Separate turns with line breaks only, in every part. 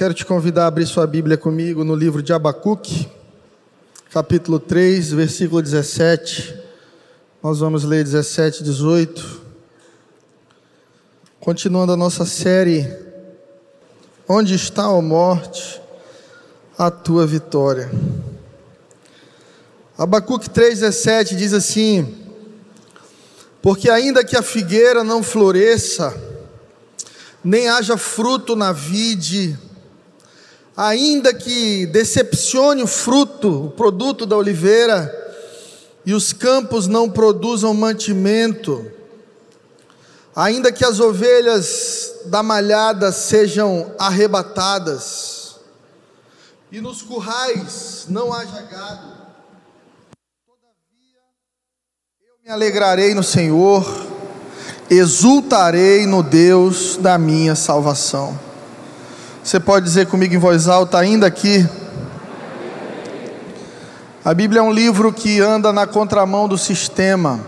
Quero te convidar a abrir sua Bíblia comigo no livro de Abacuque, capítulo 3, versículo 17. Nós vamos ler 17 e 18. Continuando a nossa série, Onde está, a morte, a tua vitória? Abacuque 3,17 diz assim: Porque ainda que a figueira não floresça, nem haja fruto na vide, ainda que decepcione o fruto, o produto da oliveira, e os campos não produzam mantimento, ainda que as ovelhas da malhada sejam arrebatadas, e nos currais não haja gado, todavia eu me alegrarei no Senhor, exultarei no Deus da minha salvação. Você pode dizer comigo em voz alta, ainda aqui. A Bíblia é um livro que anda na contramão do sistema.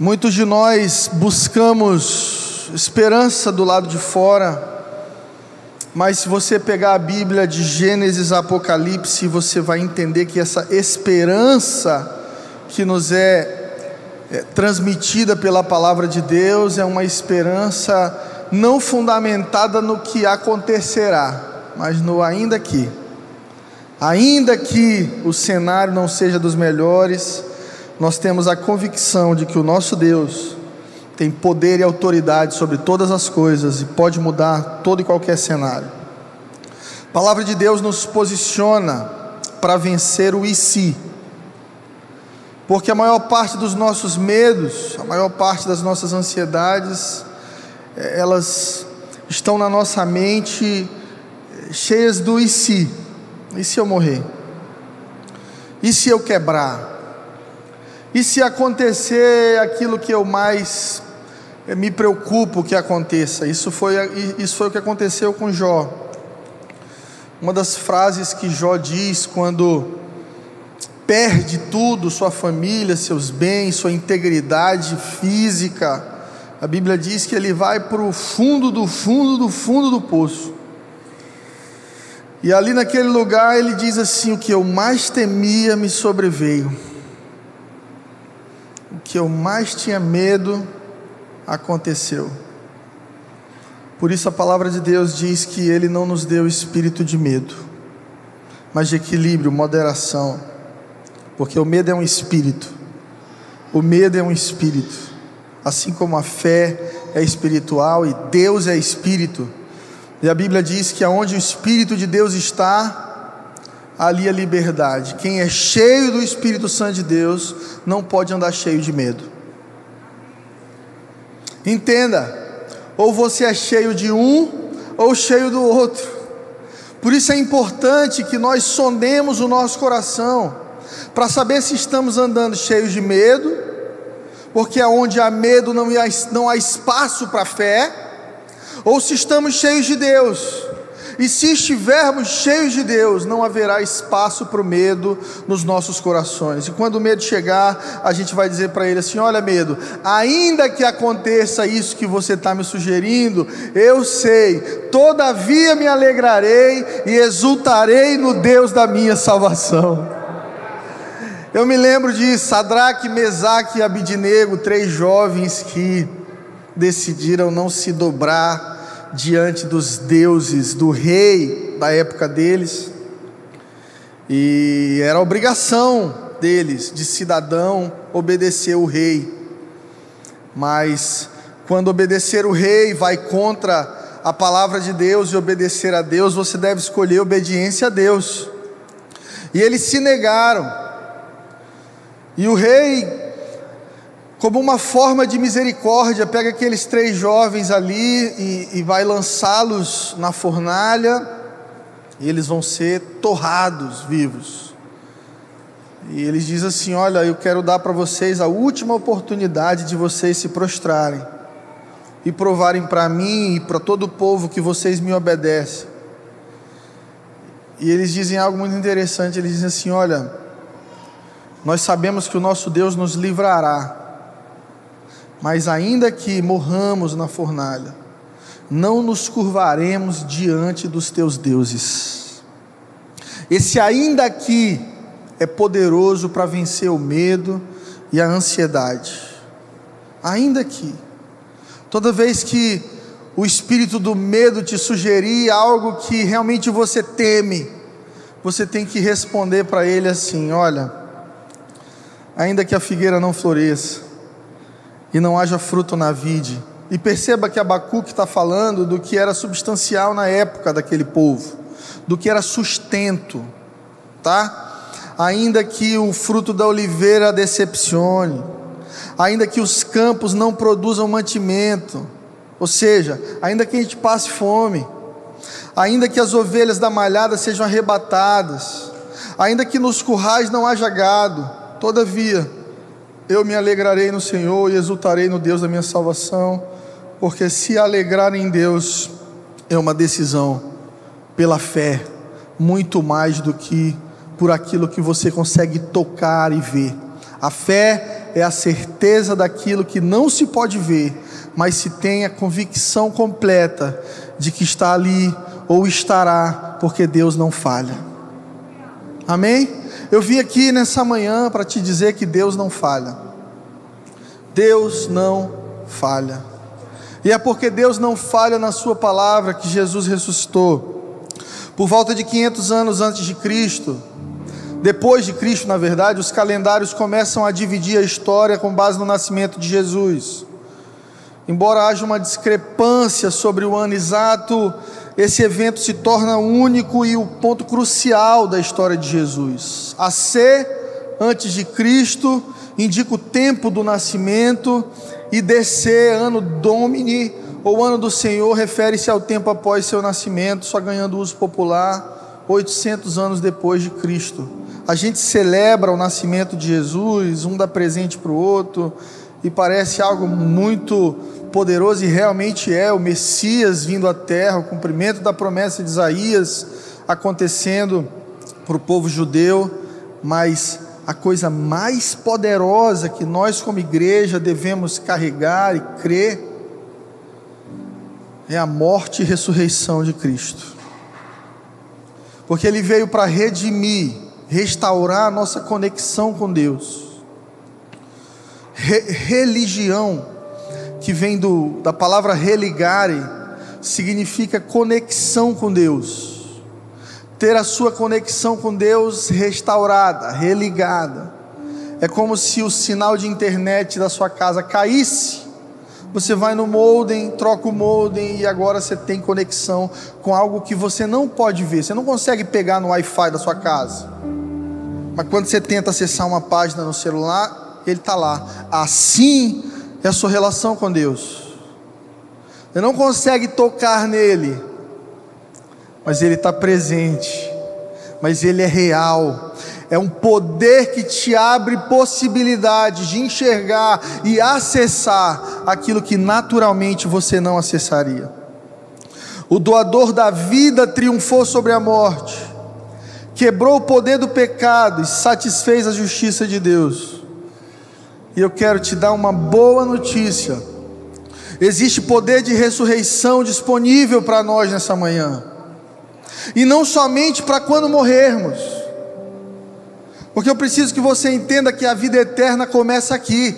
Muitos de nós buscamos esperança do lado de fora, mas se você pegar a Bíblia de Gênesis a Apocalipse, você vai entender que essa esperança que nos é, é transmitida pela palavra de Deus é uma esperança não fundamentada no que acontecerá, mas no ainda que. Ainda que o cenário não seja dos melhores, nós temos a convicção de que o nosso Deus tem poder e autoridade sobre todas as coisas e pode mudar todo e qualquer cenário. A palavra de Deus nos posiciona para vencer o e se. Porque a maior parte dos nossos medos, a maior parte das nossas ansiedades, elas estão na nossa mente é, cheias do e se? E se eu morrer? E se eu quebrar? E se acontecer aquilo que eu mais é, me preocupo que aconteça? Isso foi, isso foi o que aconteceu com Jó. Uma das frases que Jó diz quando perde tudo, sua família, seus bens, sua integridade física, a Bíblia diz que ele vai para o fundo do fundo do fundo do poço. E ali naquele lugar ele diz assim: O que eu mais temia me sobreveio. O que eu mais tinha medo aconteceu. Por isso a palavra de Deus diz que ele não nos deu espírito de medo, mas de equilíbrio, moderação. Porque o medo é um espírito. O medo é um espírito assim como a fé é espiritual e Deus é espírito. E a Bíblia diz que aonde o Espírito de Deus está, ali a liberdade. Quem é cheio do Espírito Santo de Deus não pode andar cheio de medo. Entenda, ou você é cheio de um ou cheio do outro. Por isso é importante que nós sondemos o nosso coração para saber se estamos andando cheios de medo porque aonde há medo não há, não há espaço para fé, ou se estamos cheios de Deus, e se estivermos cheios de Deus, não haverá espaço para o medo nos nossos corações. E quando o medo chegar, a gente vai dizer para ele assim: Olha, medo, ainda que aconteça isso que você está me sugerindo, eu sei, todavia me alegrarei e exultarei no Deus da minha salvação. Eu me lembro de Sadraque, Mesaque e Abidinego, três jovens que decidiram não se dobrar diante dos deuses do rei da época deles. E era obrigação deles, de cidadão, obedecer o rei. Mas quando obedecer o rei vai contra a palavra de Deus e obedecer a Deus, você deve escolher obediência a Deus. E eles se negaram. E o rei, como uma forma de misericórdia, pega aqueles três jovens ali e, e vai lançá-los na fornalha, e eles vão ser torrados vivos. E eles dizem assim: Olha, eu quero dar para vocês a última oportunidade de vocês se prostrarem e provarem para mim e para todo o povo que vocês me obedecem. E eles dizem algo muito interessante: eles dizem assim: Olha nós sabemos que o nosso Deus nos livrará, mas ainda que morramos na fornalha, não nos curvaremos diante dos teus deuses. Esse ainda aqui é poderoso para vencer o medo e a ansiedade. Ainda aqui. Toda vez que o espírito do medo te sugerir algo que realmente você teme, você tem que responder para ele assim: olha, ainda que a figueira não floresça e não haja fruto na vide, e perceba que Abacuque está falando do que era substancial na época daquele povo, do que era sustento, tá? Ainda que o fruto da oliveira decepcione, ainda que os campos não produzam mantimento, ou seja, ainda que a gente passe fome, ainda que as ovelhas da malhada sejam arrebatadas, ainda que nos currais não haja gado, todavia, eu me alegrarei no Senhor e exultarei no Deus da minha salvação, porque se alegrar em Deus é uma decisão pela fé, muito mais do que por aquilo que você consegue tocar e ver. A fé é a certeza daquilo que não se pode ver, mas se tem a convicção completa de que está ali ou estará, porque Deus não falha. Amém? Eu vim aqui nessa manhã para te dizer que Deus não falha. Deus não falha. E é porque Deus não falha na Sua palavra que Jesus ressuscitou. Por volta de 500 anos antes de Cristo, depois de Cristo, na verdade, os calendários começam a dividir a história com base no nascimento de Jesus. Embora haja uma discrepância sobre o ano exato, esse evento se torna único e o ponto crucial da história de Jesus. A C, antes de Cristo, indica o tempo do nascimento, e DC, ano Domini, ou ano do Senhor, refere-se ao tempo após seu nascimento, só ganhando uso popular 800 anos depois de Cristo. A gente celebra o nascimento de Jesus, um dá presente para o outro, e parece algo muito poderoso, e realmente é o Messias vindo à terra, o cumprimento da promessa de Isaías acontecendo para o povo judeu, mas a coisa mais poderosa que nós, como igreja, devemos carregar e crer é a morte e ressurreição de Cristo. Porque Ele veio para redimir, restaurar a nossa conexão com Deus Re religião, que vem do, da palavra religare, significa conexão com Deus. Ter a sua conexão com Deus restaurada, religada. É como se o sinal de internet da sua casa caísse. Você vai no modem, troca o modem e agora você tem conexão com algo que você não pode ver. Você não consegue pegar no Wi-Fi da sua casa. Mas quando você tenta acessar uma página no celular, ele está lá. Assim é a sua relação com Deus. Você não consegue tocar nele, mas ele está presente, mas ele é real. É um poder que te abre possibilidade de enxergar e acessar aquilo que naturalmente você não acessaria. O doador da vida triunfou sobre a morte, quebrou o poder do pecado e satisfez a justiça de Deus. E eu quero te dar uma boa notícia. Existe poder de ressurreição disponível para nós nessa manhã. E não somente para quando morrermos. Porque eu preciso que você entenda que a vida eterna começa aqui.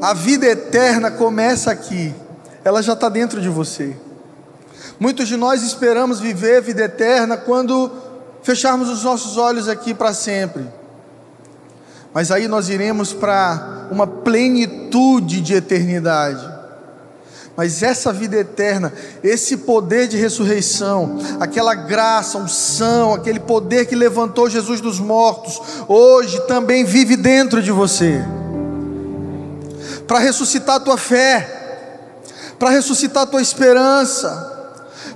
A vida eterna começa aqui. Ela já está dentro de você. Muitos de nós esperamos viver a vida eterna quando fecharmos os nossos olhos aqui para sempre. Mas aí nós iremos para uma plenitude de eternidade. Mas essa vida eterna, esse poder de ressurreição, aquela graça, unção, aquele poder que levantou Jesus dos mortos, hoje também vive dentro de você. Para ressuscitar a tua fé, para ressuscitar a tua esperança,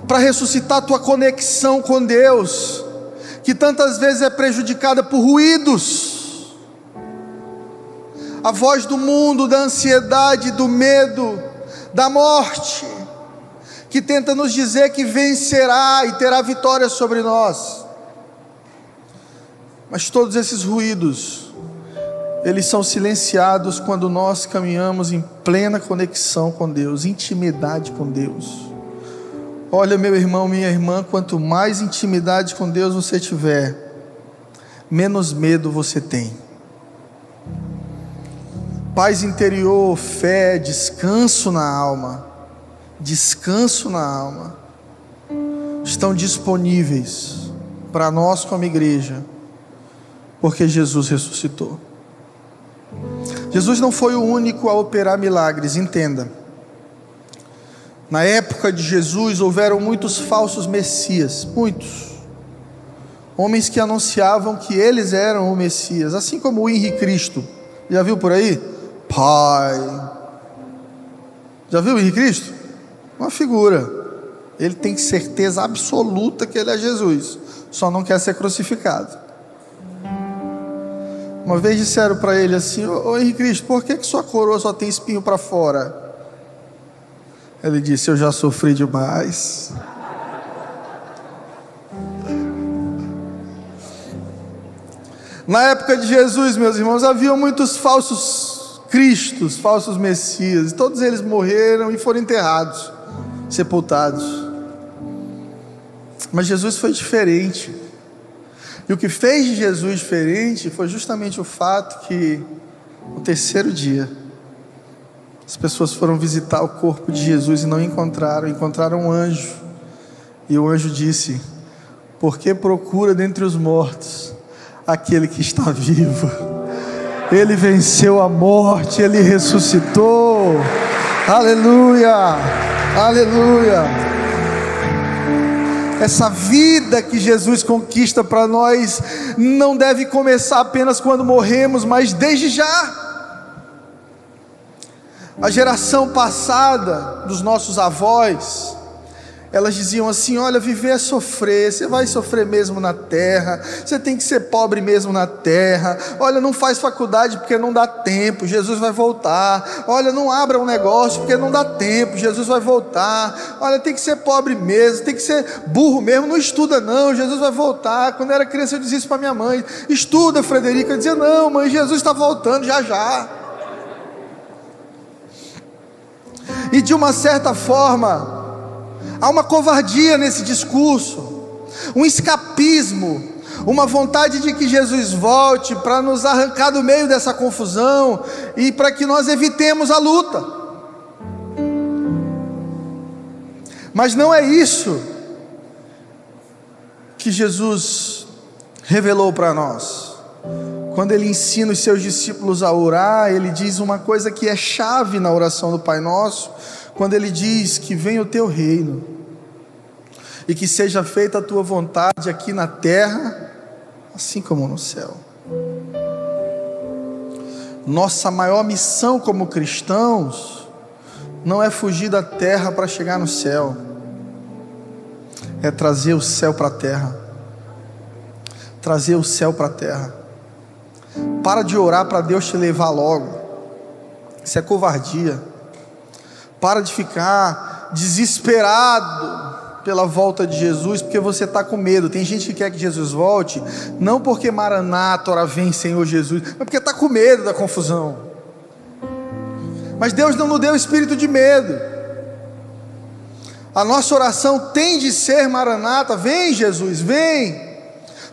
para ressuscitar a tua conexão com Deus, que tantas vezes é prejudicada por ruídos a voz do mundo, da ansiedade, do medo, da morte, que tenta nos dizer que vencerá e terá vitória sobre nós. Mas todos esses ruídos, eles são silenciados quando nós caminhamos em plena conexão com Deus, intimidade com Deus. Olha, meu irmão, minha irmã, quanto mais intimidade com Deus você tiver, menos medo você tem. Paz interior, fé, descanso na alma, descanso na alma, estão disponíveis para nós como igreja, porque Jesus ressuscitou. Jesus não foi o único a operar milagres, entenda. Na época de Jesus houveram muitos falsos messias, muitos. Homens que anunciavam que eles eram o Messias, assim como o Henri Cristo. Já viu por aí? Pai. Já viu o Henri Cristo? Uma figura. Ele tem certeza absoluta que ele é Jesus, só não quer ser crucificado. Uma vez disseram para ele assim: Ô Henrique Cristo, por que, que sua coroa só tem espinho para fora? Ele disse: Eu já sofri demais. Na época de Jesus, meus irmãos, havia muitos falsos cristos, falsos messias, todos eles morreram e foram enterrados, sepultados. Mas Jesus foi diferente. E o que fez de Jesus diferente foi justamente o fato que, no terceiro dia, as pessoas foram visitar o corpo de Jesus e não encontraram, encontraram um anjo. E o anjo disse: Por que procura dentre os mortos aquele que está vivo? Ele venceu a morte, ele ressuscitou. Aleluia! Aleluia! Essa vida que Jesus conquista para nós não deve começar apenas quando morremos, mas desde já. A geração passada dos nossos avós, elas diziam assim: olha, viver é sofrer, você vai sofrer mesmo na terra, você tem que ser pobre mesmo na terra. Olha, não faz faculdade porque não dá tempo, Jesus vai voltar. Olha, não abra um negócio porque não dá tempo, Jesus vai voltar. Olha, tem que ser pobre mesmo, tem que ser burro mesmo, não estuda não, Jesus vai voltar. Quando eu era criança eu dizia isso para minha mãe: estuda, Frederica. Eu dizia: não, mãe, Jesus está voltando já já. E de uma certa forma, Há uma covardia nesse discurso, um escapismo, uma vontade de que Jesus volte para nos arrancar do meio dessa confusão e para que nós evitemos a luta. Mas não é isso que Jesus revelou para nós. Quando ele ensina os seus discípulos a orar, ele diz uma coisa que é chave na oração do Pai Nosso, quando ele diz que venha o teu reino e que seja feita a tua vontade aqui na terra, assim como no céu. Nossa maior missão como cristãos não é fugir da terra para chegar no céu, é trazer o céu para a terra. Trazer o céu para a terra. Para de orar para Deus te levar logo. Isso é covardia. Para de ficar desesperado pela volta de Jesus, porque você está com medo. Tem gente que quer que Jesus volte, não porque Maranata, ora vem Senhor Jesus, mas porque está com medo da confusão. Mas Deus não nos deu espírito de medo. A nossa oração tem de ser Maranata, vem Jesus, vem.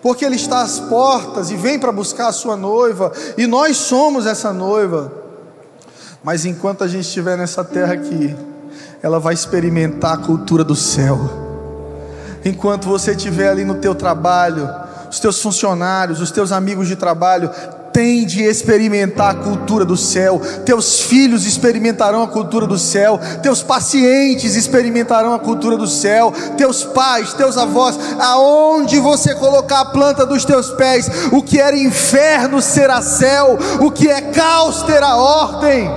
Porque Ele está às portas e vem para buscar a sua noiva, e nós somos essa noiva. Mas enquanto a gente estiver nessa terra aqui, ela vai experimentar a cultura do céu. Enquanto você estiver ali no teu trabalho, os teus funcionários, os teus amigos de trabalho tem de experimentar a cultura do céu. Teus filhos experimentarão a cultura do céu. Teus pacientes experimentarão a cultura do céu. Teus pais, teus avós, aonde você colocar a planta dos teus pés, o que era inferno será céu, o que é caos terá ordem.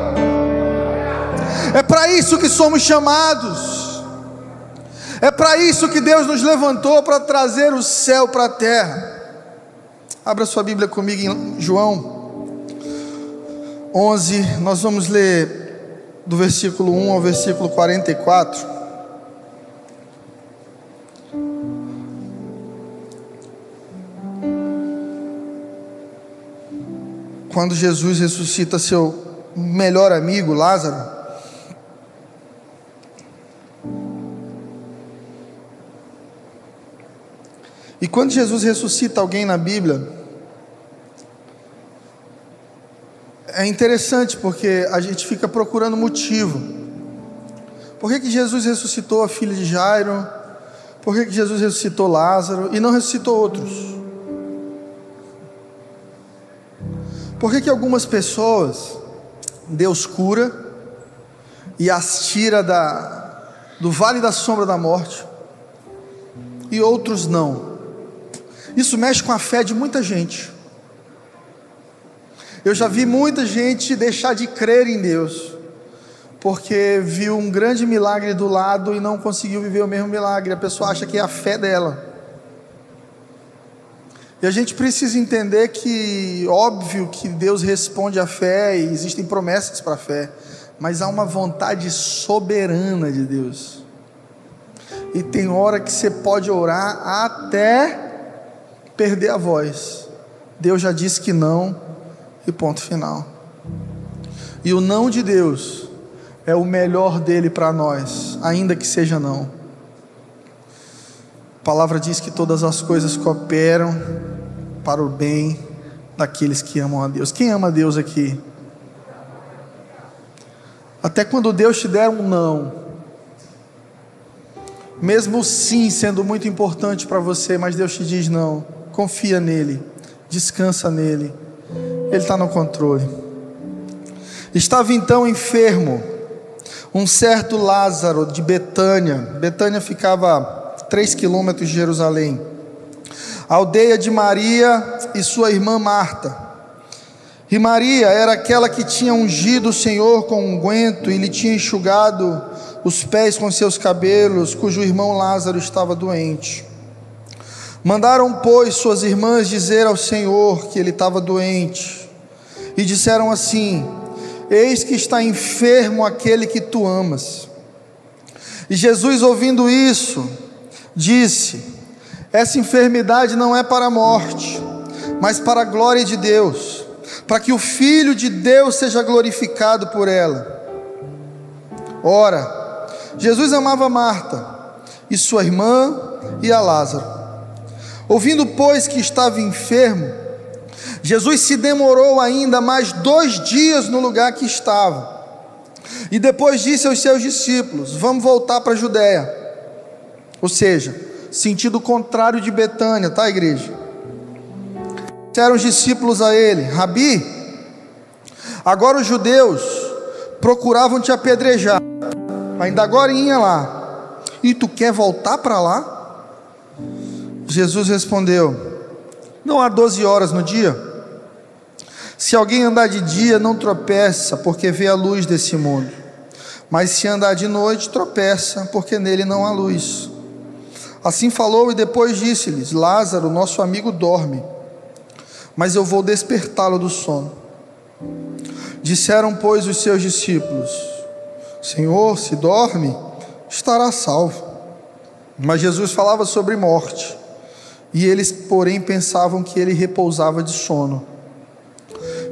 É para isso que somos chamados. É para isso que Deus nos levantou para trazer o céu para a terra. Abra sua Bíblia comigo em João 11, nós vamos ler do versículo 1 ao versículo 44. quando Jesus ressuscita seu melhor amigo, Lázaro, e quando Jesus ressuscita alguém na Bíblia, é interessante porque a gente fica procurando motivo. Por que, que Jesus ressuscitou a filha de Jairo? Por que, que Jesus ressuscitou Lázaro e não ressuscitou outros? Por que, que algumas pessoas Deus cura e as tira da, do vale da sombra da morte e outros não? Isso mexe com a fé de muita gente. Eu já vi muita gente deixar de crer em Deus, porque viu um grande milagre do lado e não conseguiu viver o mesmo milagre. A pessoa acha que é a fé dela. E a gente precisa entender que, óbvio, que Deus responde à fé e existem promessas para a fé, mas há uma vontade soberana de Deus. E tem hora que você pode orar até perder a voz. Deus já disse que não, e ponto final. E o não de Deus é o melhor dele para nós, ainda que seja não. A palavra diz que todas as coisas cooperam para o bem daqueles que amam a Deus. Quem ama a Deus aqui? Até quando Deus te der um não, mesmo sim sendo muito importante para você, mas Deus te diz não, confia nele, descansa nele, Ele está no controle. Estava então enfermo um certo Lázaro de Betânia. Betânia ficava a três quilômetros de Jerusalém. Aldeia de Maria e sua irmã Marta. E Maria era aquela que tinha ungido o Senhor com unguento um e lhe tinha enxugado os pés com seus cabelos, cujo irmão Lázaro estava doente. Mandaram, pois, suas irmãs dizer ao Senhor que ele estava doente, e disseram assim: Eis que está enfermo aquele que tu amas. E Jesus, ouvindo isso, disse: Essa enfermidade não é para a morte, mas para a glória de Deus, para que o Filho de Deus seja glorificado por ela. Ora, Jesus amava Marta, e sua irmã, e a Lázaro. Ouvindo, pois, que estava enfermo, Jesus se demorou ainda mais dois dias no lugar que estava. E depois disse aos seus discípulos: Vamos voltar para a Judéia. Ou seja, sentido contrário de Betânia, tá, igreja? Disseram os discípulos a ele: Rabi, agora os judeus procuravam te apedrejar, ainda agora ia lá, e tu quer voltar para lá? Jesus respondeu: Não há doze horas no dia? Se alguém andar de dia, não tropeça, porque vê a luz desse mundo. Mas se andar de noite, tropeça, porque nele não há luz. Assim falou e depois disse-lhes: Lázaro, nosso amigo, dorme, mas eu vou despertá-lo do sono. Disseram, pois, os seus discípulos: Senhor, se dorme, estará salvo. Mas Jesus falava sobre morte, e eles, porém, pensavam que ele repousava de sono.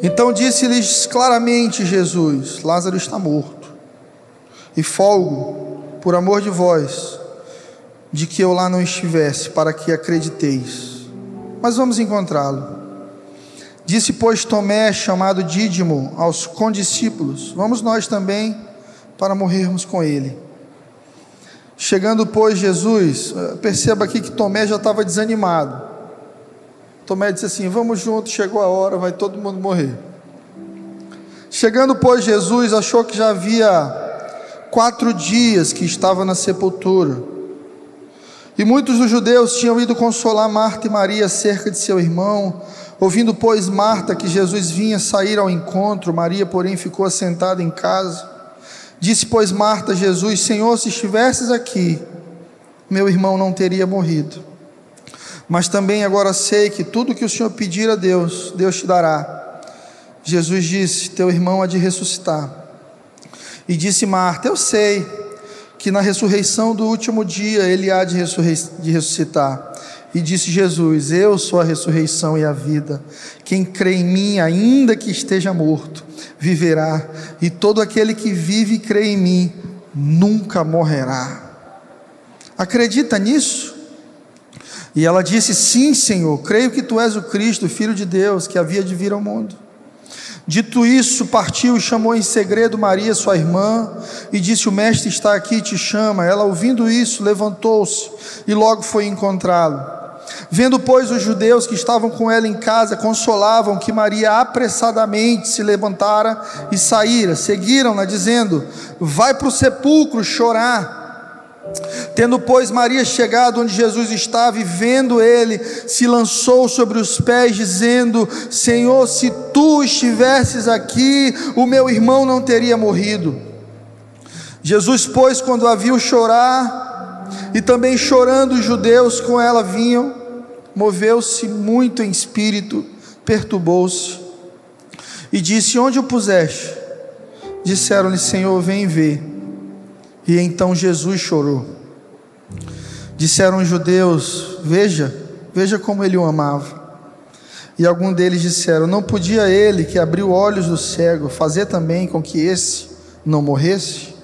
Então disse-lhes claramente Jesus: Lázaro está morto, e folgo, por amor de vós, de que eu lá não estivesse, para que acrediteis. Mas vamos encontrá-lo. Disse, pois, Tomé, chamado Dídimo, aos condiscípulos: Vamos nós também para morrermos com ele. Chegando, pois, Jesus, eh, perceba aqui que Tomé já estava desanimado. Tomé disse assim: Vamos juntos, chegou a hora, vai todo mundo morrer. Chegando, pois, Jesus achou que já havia quatro dias que estava na sepultura. E muitos dos judeus tinham ido consolar Marta e Maria acerca de seu irmão. Ouvindo, pois, Marta que Jesus vinha sair ao encontro, Maria, porém, ficou assentada em casa. Disse, pois, Marta a Jesus: Senhor, se estivesses aqui, meu irmão não teria morrido. Mas também agora sei que tudo que o Senhor pedir a Deus, Deus te dará. Jesus disse: Teu irmão há de ressuscitar. E disse Marta: Eu sei que na ressurreição do último dia ele há de, de ressuscitar. E disse Jesus: Eu sou a ressurreição e a vida. Quem crê em mim, ainda que esteja morto, viverá. E todo aquele que vive e crê em mim, nunca morrerá. Acredita nisso? E ela disse: Sim, Senhor, creio que tu és o Cristo, filho de Deus, que havia de vir ao mundo. Dito isso, partiu e chamou em segredo Maria, sua irmã, e disse: O mestre está aqui e te chama. Ela, ouvindo isso, levantou-se e logo foi encontrá-lo. Vendo, pois, os judeus que estavam com ela em casa, consolavam que Maria apressadamente se levantara e saíra. Seguiram-na, dizendo: Vai para o sepulcro chorar. Tendo, pois, Maria chegado onde Jesus estava e vendo ele, se lançou sobre os pés, dizendo: Senhor, se tu estivesses aqui, o meu irmão não teria morrido. Jesus, pois, quando a viu chorar, e também chorando os judeus com ela vinham, moveu-se muito em espírito, perturbou-se, e disse: Onde o puseste? Disseram-lhe: Senhor, vem ver. E então Jesus chorou. Disseram os judeus: Veja, veja como ele o amava. E algum deles disseram: Não podia ele, que abriu olhos do cego, fazer também com que esse não morresse?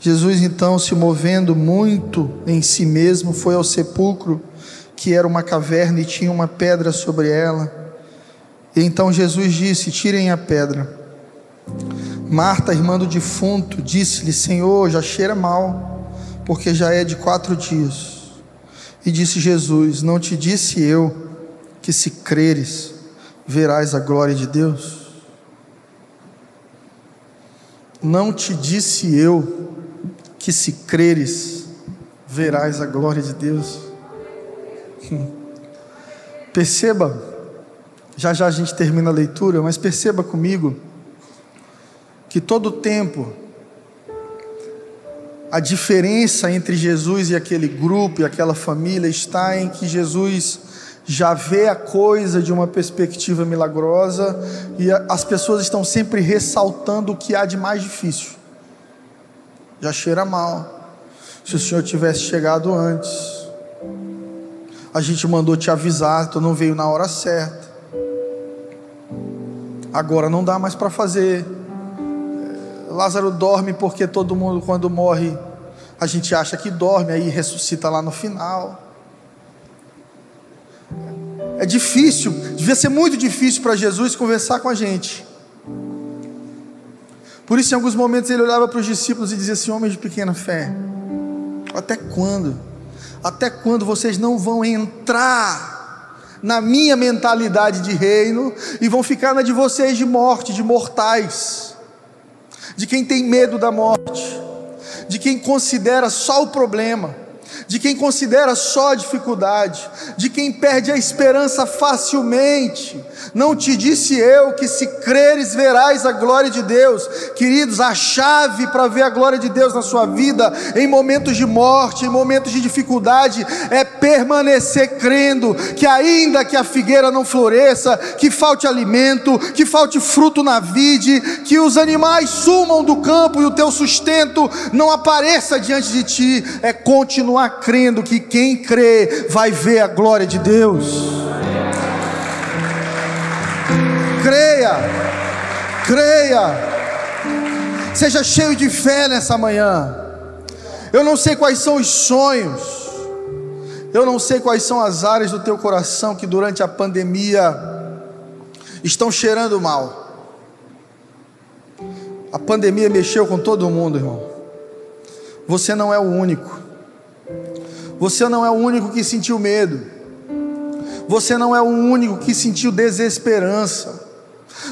Jesus, então, se movendo muito em si mesmo, foi ao sepulcro, que era uma caverna e tinha uma pedra sobre ela. E então Jesus disse: Tirem a pedra. Marta, irmã do defunto, disse-lhe: Senhor, já cheira mal, porque já é de quatro dias. E disse Jesus: Não te disse eu que se creres, verás a glória de Deus? Não te disse eu que se creres, verás a glória de Deus? Perceba, já já a gente termina a leitura, mas perceba comigo que todo tempo a diferença entre Jesus e aquele grupo e aquela família está em que Jesus já vê a coisa de uma perspectiva milagrosa e as pessoas estão sempre ressaltando o que há de mais difícil. Já cheira mal. Se o Senhor tivesse chegado antes, a gente mandou te avisar, tu não veio na hora certa. Agora não dá mais para fazer. Lázaro dorme porque todo mundo, quando morre, a gente acha que dorme, aí ressuscita lá no final. É difícil, devia ser muito difícil para Jesus conversar com a gente. Por isso, em alguns momentos, ele olhava para os discípulos e dizia assim: Homens de pequena fé, até quando? Até quando vocês não vão entrar na minha mentalidade de reino e vão ficar na de vocês de morte, de mortais? de quem tem medo da morte, de quem considera só o problema de quem considera só a dificuldade, de quem perde a esperança facilmente. Não te disse eu que se creres verás a glória de Deus. Queridos, a chave para ver a glória de Deus na sua vida, em momentos de morte, em momentos de dificuldade, é permanecer crendo que ainda que a figueira não floresça, que falte alimento, que falte fruto na vide, que os animais sumam do campo e o teu sustento não apareça diante de ti, é continuar crendo que quem crê vai ver a glória de Deus. Creia, creia, seja cheio de fé nessa manhã. Eu não sei quais são os sonhos, eu não sei quais são as áreas do teu coração que durante a pandemia estão cheirando mal. A pandemia mexeu com todo mundo, irmão. Você não é o único. Você não é o único que sentiu medo. Você não é o único que sentiu desesperança.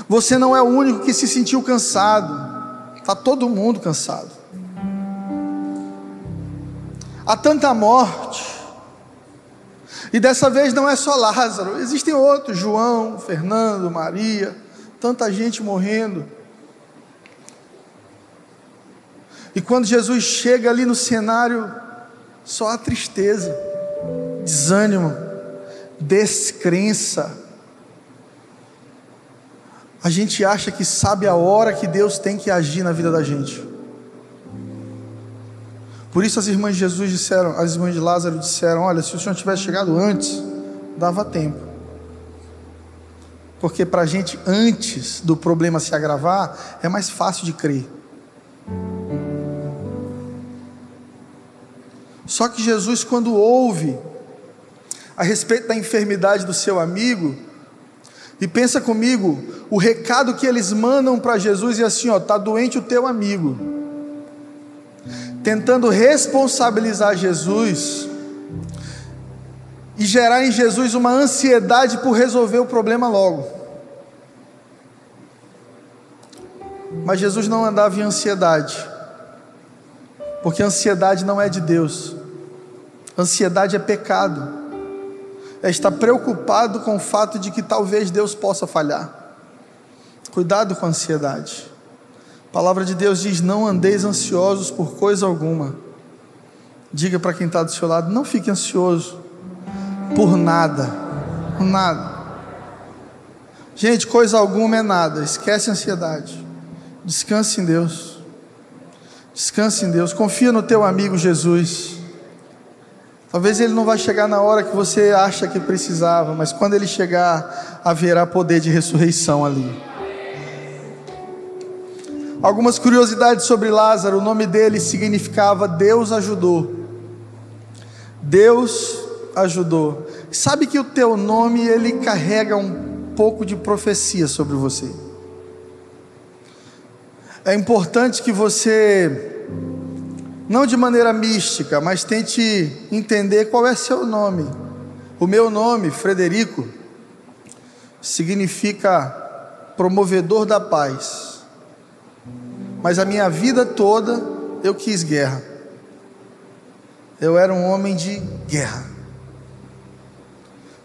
Você não é o único que se sentiu cansado. Está todo mundo cansado. Há tanta morte. E dessa vez não é só Lázaro, existem outros: João, Fernando, Maria, tanta gente morrendo. E quando Jesus chega ali no cenário só a tristeza, desânimo, descrença. A gente acha que sabe a hora que Deus tem que agir na vida da gente. Por isso as irmãs de Jesus disseram, as irmãs de Lázaro disseram: Olha, se o Senhor tivesse chegado antes, dava tempo. Porque para a gente, antes do problema se agravar, é mais fácil de crer. Só que Jesus, quando ouve a respeito da enfermidade do seu amigo, e pensa comigo, o recado que eles mandam para Jesus é assim: ó, tá doente o teu amigo. Tentando responsabilizar Jesus e gerar em Jesus uma ansiedade por resolver o problema logo. Mas Jesus não andava em ansiedade, porque ansiedade não é de Deus, ansiedade é pecado, é estar preocupado com o fato de que talvez Deus possa falhar. Cuidado com a ansiedade. A palavra de Deus diz: Não andeis ansiosos por coisa alguma. Diga para quem está do seu lado: Não fique ansioso por nada, por nada. Gente, coisa alguma é nada, esquece a ansiedade. Descanse em Deus. Descanse em Deus. Confia no teu amigo Jesus. Talvez ele não vai chegar na hora que você acha que precisava, mas quando ele chegar, haverá poder de ressurreição ali. Algumas curiosidades sobre Lázaro: o nome dele significava Deus ajudou. Deus ajudou. Sabe que o teu nome ele carrega um pouco de profecia sobre você. É importante que você, não de maneira mística, mas tente entender qual é seu nome. O meu nome, Frederico, significa promovedor da paz. Mas a minha vida toda eu quis guerra. Eu era um homem de guerra.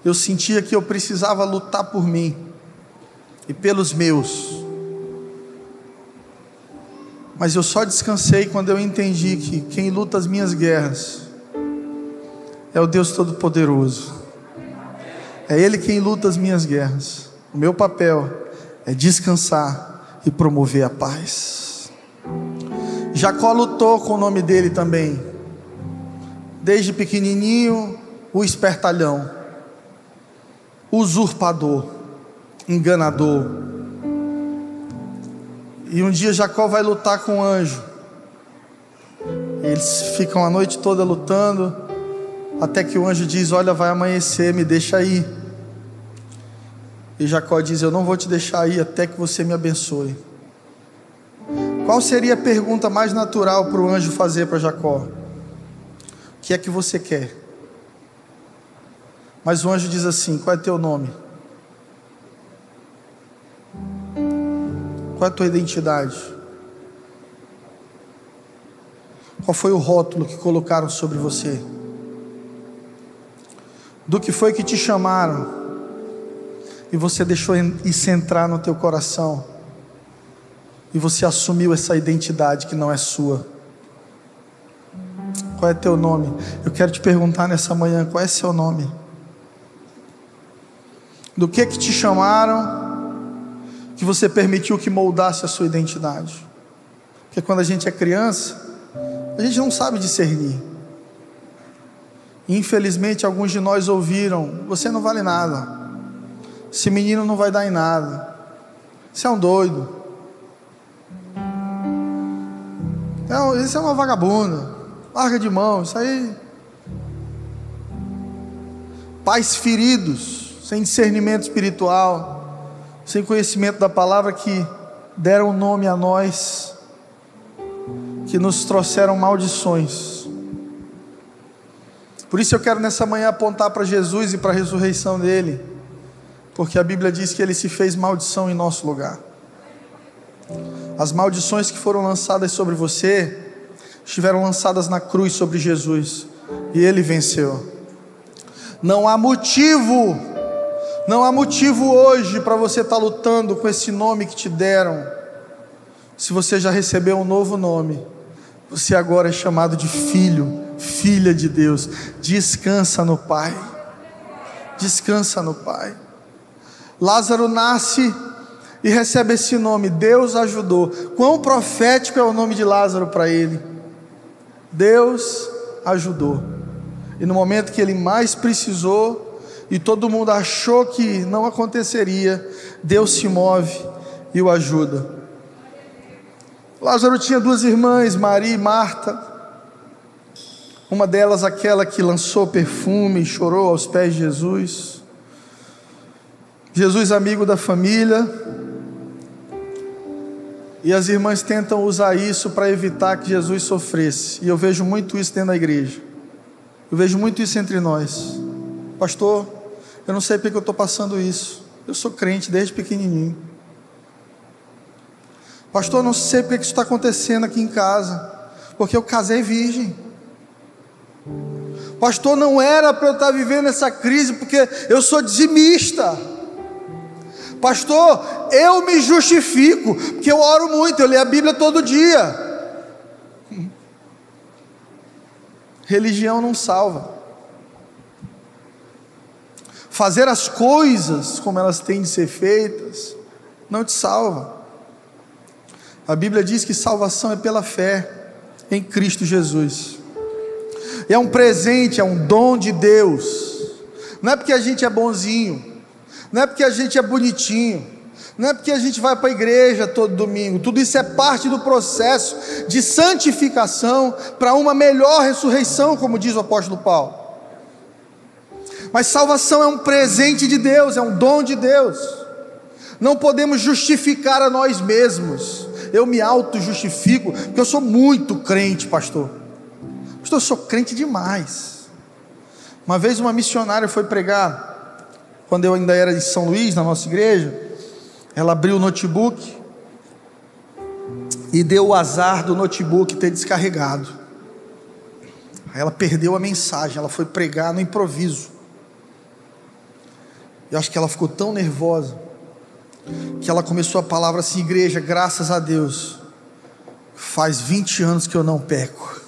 Eu sentia que eu precisava lutar por mim e pelos meus. Mas eu só descansei quando eu entendi que quem luta as minhas guerras é o Deus Todo-Poderoso. É Ele quem luta as minhas guerras. O meu papel é descansar e promover a paz. Jacó lutou com o nome dele também. Desde pequenininho, o espertalhão, usurpador, enganador e um dia Jacó vai lutar com o anjo. Eles ficam a noite toda lutando, até que o anjo diz: Olha, vai amanhecer, me deixa aí. E Jacó diz: Eu não vou te deixar aí até que você me abençoe. Qual seria a pergunta mais natural para o anjo fazer para Jacó? O que é que você quer? Mas o anjo diz assim: Qual é teu nome? Qual é a tua identidade? Qual foi o rótulo que colocaram sobre você? Do que foi que te chamaram e você deixou isso entrar no teu coração e você assumiu essa identidade que não é sua? Qual é teu nome? Eu quero te perguntar nessa manhã, qual é seu nome? Do que que te chamaram? Que você permitiu que moldasse a sua identidade. Porque quando a gente é criança, a gente não sabe discernir. Infelizmente, alguns de nós ouviram: você não vale nada, esse menino não vai dar em nada, você é um doido, isso é uma vagabunda, larga de mão, isso aí. Pais feridos, sem discernimento espiritual sem conhecimento da palavra, que deram nome a nós, que nos trouxeram maldições. Por isso eu quero nessa manhã apontar para Jesus e para a ressurreição dele, porque a Bíblia diz que ele se fez maldição em nosso lugar. As maldições que foram lançadas sobre você estiveram lançadas na cruz sobre Jesus e ele venceu. Não há motivo não há motivo hoje para você estar tá lutando com esse nome que te deram. Se você já recebeu um novo nome, você agora é chamado de filho, filha de Deus. Descansa no Pai. Descansa no Pai. Lázaro nasce e recebe esse nome, Deus ajudou. Quão profético é o nome de Lázaro para ele? Deus ajudou. E no momento que ele mais precisou, e todo mundo achou que não aconteceria, Deus se move e o ajuda. Lázaro tinha duas irmãs, Maria e Marta. Uma delas, aquela que lançou perfume e chorou aos pés de Jesus. Jesus, amigo da família. E as irmãs tentam usar isso para evitar que Jesus sofresse. E eu vejo muito isso dentro da igreja. Eu vejo muito isso entre nós. Pastor, eu não sei porque eu estou passando isso. Eu sou crente desde pequenininho. Pastor, não sei porque isso está acontecendo aqui em casa. Porque eu casei virgem. Pastor, não era para eu estar vivendo essa crise porque eu sou dizimista. Pastor, eu me justifico porque eu oro muito, eu leio a Bíblia todo dia. Religião não salva. Fazer as coisas como elas têm de ser feitas não te salva. A Bíblia diz que salvação é pela fé em Cristo Jesus é um presente, é um dom de Deus. Não é porque a gente é bonzinho, não é porque a gente é bonitinho, não é porque a gente vai para a igreja todo domingo, tudo isso é parte do processo de santificação para uma melhor ressurreição, como diz o apóstolo Paulo. Mas salvação é um presente de Deus, é um dom de Deus. Não podemos justificar a nós mesmos. Eu me auto-justifico, porque eu sou muito crente, pastor. Pastor, eu sou crente demais. Uma vez uma missionária foi pregar, quando eu ainda era em São Luís, na nossa igreja, ela abriu o notebook e deu o azar do notebook ter descarregado. Aí ela perdeu a mensagem, ela foi pregar no improviso. Eu acho que ela ficou tão nervosa que ela começou a palavra assim: igreja, graças a Deus, faz 20 anos que eu não peco.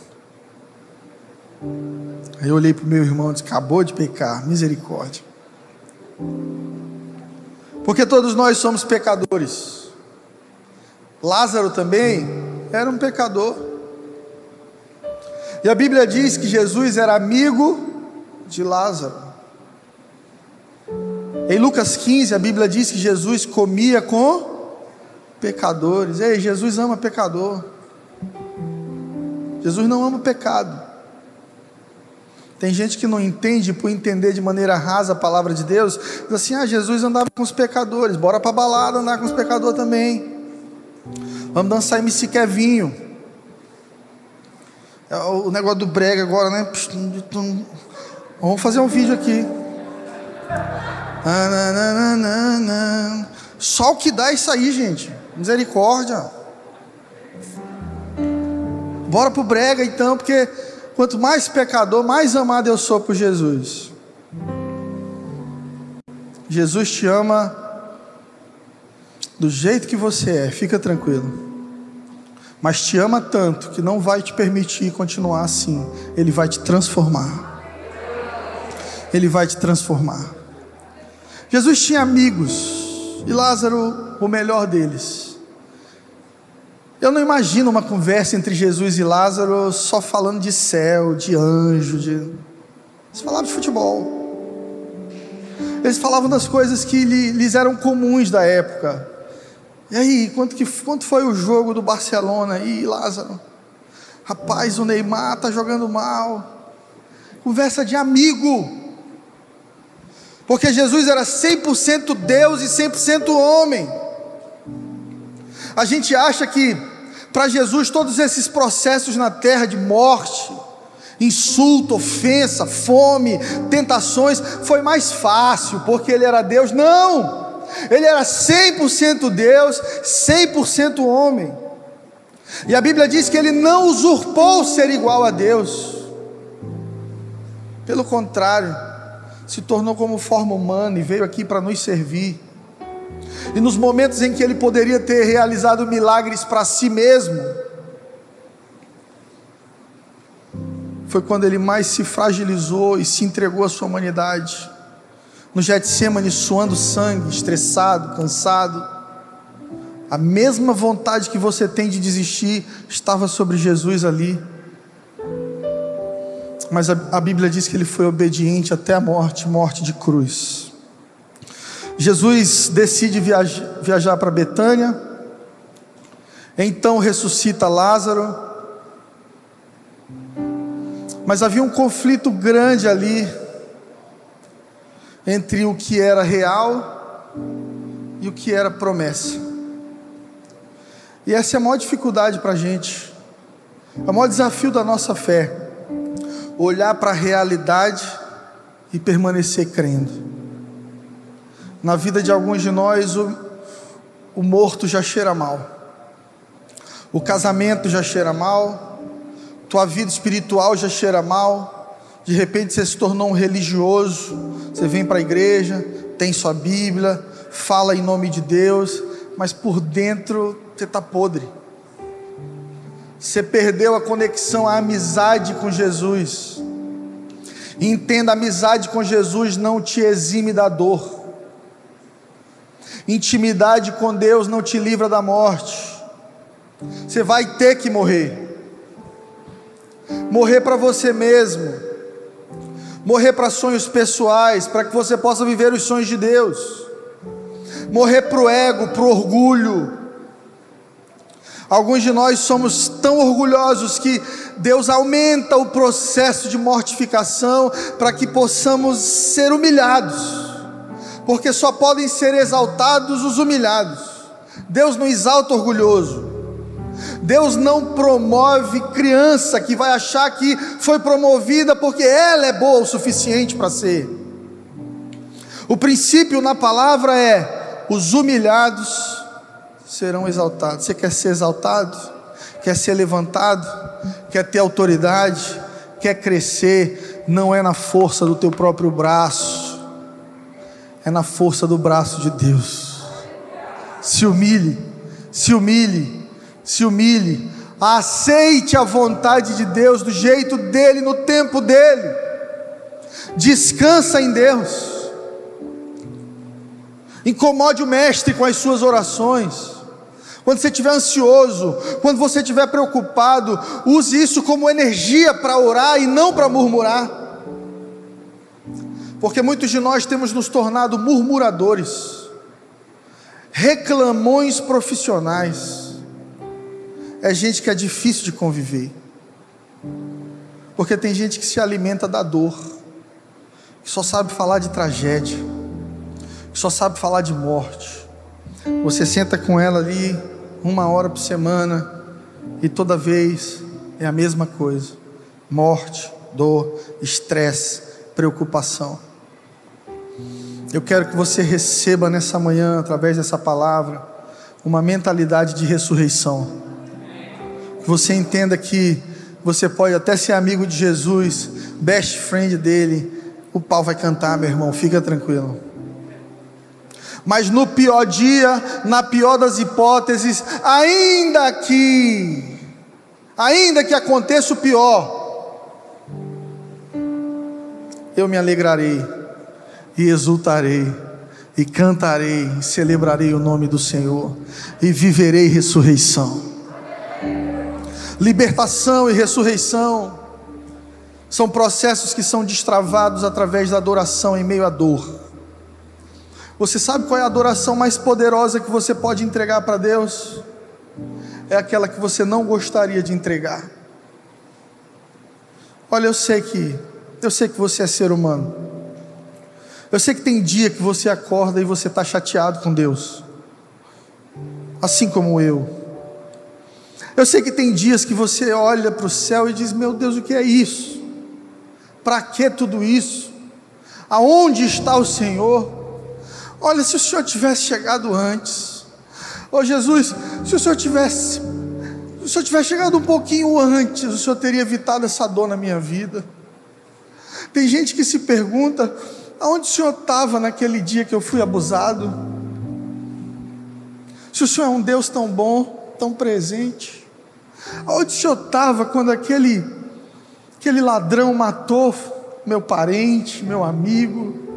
Aí eu olhei para o meu irmão e disse: acabou de pecar, misericórdia. Porque todos nós somos pecadores. Lázaro também era um pecador. E a Bíblia diz que Jesus era amigo de Lázaro. Em Lucas 15, a Bíblia diz que Jesus comia com pecadores. Ei, Jesus ama pecador. Jesus não ama pecado. Tem gente que não entende por entender de maneira rasa a palavra de Deus, diz assim: ah, Jesus andava com os pecadores, bora para balada andar com os pecadores também. Vamos dançar MC Kevinho. É o negócio do brega agora, né? Vamos fazer um vídeo aqui. Só o que dá é isso aí, gente. Misericórdia. Bora pro brega então, porque Quanto mais pecador, mais amado eu sou por Jesus. Jesus te ama do jeito que você é, fica tranquilo. Mas te ama tanto que não vai te permitir continuar assim. Ele vai te transformar. Ele vai te transformar. Jesus tinha amigos e Lázaro, o melhor deles. Eu não imagino uma conversa entre Jesus e Lázaro só falando de céu, de anjo, de. Eles falavam de futebol. Eles falavam das coisas que lhes eram comuns da época. E aí, quanto, que, quanto foi o jogo do Barcelona? E Lázaro? Rapaz, o Neymar está jogando mal. Conversa de amigo. Porque Jesus era 100% Deus e 100% homem. A gente acha que para Jesus, todos esses processos na terra de morte, insulto, ofensa, fome, tentações, foi mais fácil, porque ele era Deus. Não! Ele era 100% Deus, 100% homem. E a Bíblia diz que ele não usurpou ser igual a Deus. Pelo contrário, se tornou como forma humana e veio aqui para nos servir. E nos momentos em que ele poderia ter realizado milagres para si mesmo, foi quando ele mais se fragilizou e se entregou à sua humanidade. No Getsemane, suando sangue, estressado, cansado. A mesma vontade que você tem de desistir estava sobre Jesus ali. Mas a, a Bíblia diz que ele foi obediente até a morte morte de cruz. Jesus decide viajar, viajar para Betânia, então ressuscita Lázaro, mas havia um conflito grande ali entre o que era real e o que era promessa. E essa é a maior dificuldade para a gente, é o maior desafio da nossa fé olhar para a realidade e permanecer crendo. Na vida de alguns de nós, o, o morto já cheira mal, o casamento já cheira mal, tua vida espiritual já cheira mal. De repente você se tornou um religioso, você vem para a igreja, tem sua Bíblia, fala em nome de Deus, mas por dentro você está podre. Você perdeu a conexão, a amizade com Jesus. Entenda, a amizade com Jesus não te exime da dor. Intimidade com Deus não te livra da morte. Você vai ter que morrer. Morrer para você mesmo. Morrer para sonhos pessoais, para que você possa viver os sonhos de Deus. Morrer para o ego, para o orgulho Alguns de nós somos tão orgulhosos que Deus aumenta o processo de mortificação para que possamos ser humilhados, porque só podem ser exaltados os humilhados. Deus não exalta orgulhoso. Deus não promove criança que vai achar que foi promovida porque ela é boa o suficiente para ser. O princípio na palavra é: os humilhados serão exaltados. Você quer ser exaltado? Quer ser levantado? Quer ter autoridade? Quer crescer? Não é na força do teu próprio braço, é na força do braço de Deus. Se humilhe, se humilhe, se humilhe. Aceite a vontade de Deus do jeito dele, no tempo dele. Descansa em Deus. Incomode o mestre com as suas orações quando você estiver ansioso, quando você estiver preocupado, use isso como energia para orar e não para murmurar. Porque muitos de nós temos nos tornado murmuradores, reclamões profissionais. É gente que é difícil de conviver. Porque tem gente que se alimenta da dor, que só sabe falar de tragédia, que só sabe falar de morte. Você senta com ela ali, uma hora por semana, e toda vez é a mesma coisa: morte, dor, estresse, preocupação. Eu quero que você receba nessa manhã, através dessa palavra, uma mentalidade de ressurreição. Que você entenda que você pode até ser amigo de Jesus, best friend dele, o pau vai cantar, meu irmão, fica tranquilo. Mas no pior dia, na pior das hipóteses, ainda que, ainda que aconteça o pior, eu me alegrarei e exultarei e cantarei e celebrarei o nome do Senhor e viverei ressurreição. Libertação e ressurreição são processos que são destravados através da adoração em meio à dor. Você sabe qual é a adoração mais poderosa que você pode entregar para Deus? É aquela que você não gostaria de entregar. Olha, eu sei que eu sei que você é ser humano. Eu sei que tem dia que você acorda e você está chateado com Deus, assim como eu. Eu sei que tem dias que você olha para o céu e diz: Meu Deus, o que é isso? Para que tudo isso? Aonde está o Senhor? Olha, se o Senhor tivesse chegado antes, ô oh, Jesus, se o Senhor tivesse, se o Senhor tivesse chegado um pouquinho antes, o Senhor teria evitado essa dor na minha vida. Tem gente que se pergunta: aonde o Senhor estava naquele dia que eu fui abusado? Se o Senhor é um Deus tão bom, tão presente, aonde o Senhor estava quando aquele, aquele ladrão matou meu parente, meu amigo?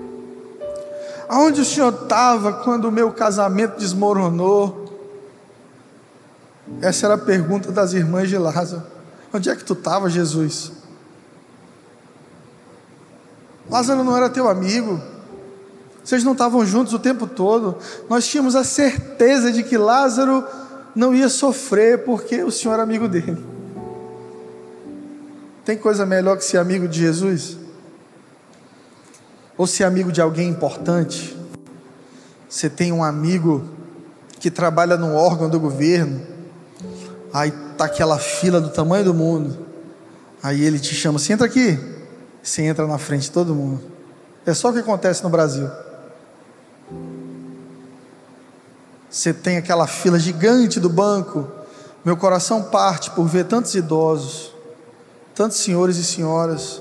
Aonde o Senhor estava quando o meu casamento desmoronou? Essa era a pergunta das irmãs de Lázaro. Onde é que tu estava, Jesus? Lázaro não era teu amigo. Vocês não estavam juntos o tempo todo. Nós tínhamos a certeza de que Lázaro não ia sofrer porque o Senhor era amigo dele. Tem coisa melhor que ser amigo de Jesus? Ou ser amigo de alguém importante? Você tem um amigo que trabalha num órgão do governo, aí tá aquela fila do tamanho do mundo, aí ele te chama, você entra aqui, você entra na frente de todo mundo. É só o que acontece no Brasil. Você tem aquela fila gigante do banco. Meu coração parte por ver tantos idosos, tantos senhores e senhoras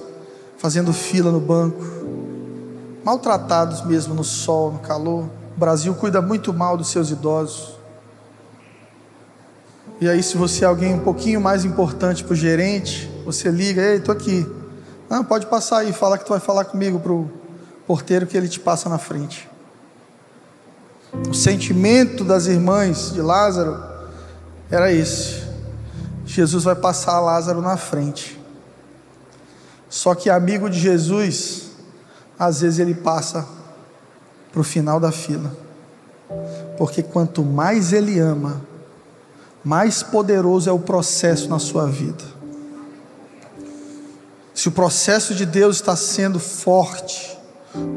fazendo fila no banco, maltratados mesmo no sol, no calor. O Brasil cuida muito mal dos seus idosos. E aí, se você é alguém um pouquinho mais importante para o gerente, você liga, ei, estou aqui. Não, pode passar aí, fala que tu vai falar comigo para o porteiro que ele te passa na frente. O sentimento das irmãs de Lázaro era esse: Jesus vai passar Lázaro na frente. Só que amigo de Jesus, às vezes ele passa para o final da fila. Porque quanto mais ele ama, mais poderoso é o processo na sua vida. Se o processo de Deus está sendo forte,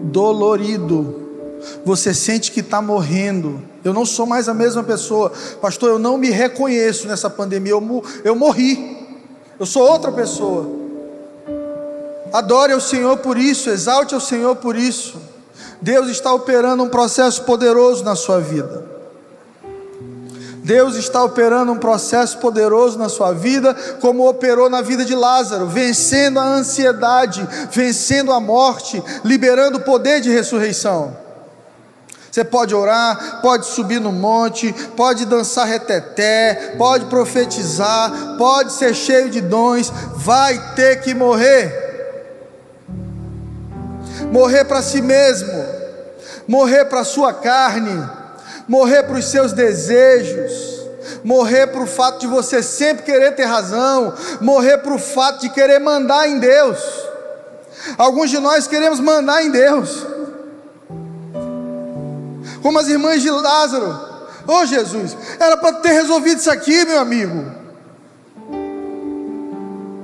dolorido, você sente que está morrendo. Eu não sou mais a mesma pessoa, pastor. Eu não me reconheço nessa pandemia. Eu, eu morri. Eu sou outra pessoa. Adore ao Senhor por isso, exalte ao Senhor por isso. Deus está operando um processo poderoso na sua vida. Deus está operando um processo poderoso na sua vida, como operou na vida de Lázaro, vencendo a ansiedade, vencendo a morte, liberando o poder de ressurreição. Você pode orar, pode subir no monte, pode dançar reteté, pode profetizar, pode ser cheio de dons, vai ter que morrer morrer para si mesmo, morrer para a sua carne, morrer para os seus desejos, morrer para o fato de você sempre querer ter razão, morrer para o fato de querer mandar em Deus. Alguns de nós queremos mandar em Deus, como as irmãs de Lázaro. Ô oh, Jesus, era para ter resolvido isso aqui, meu amigo.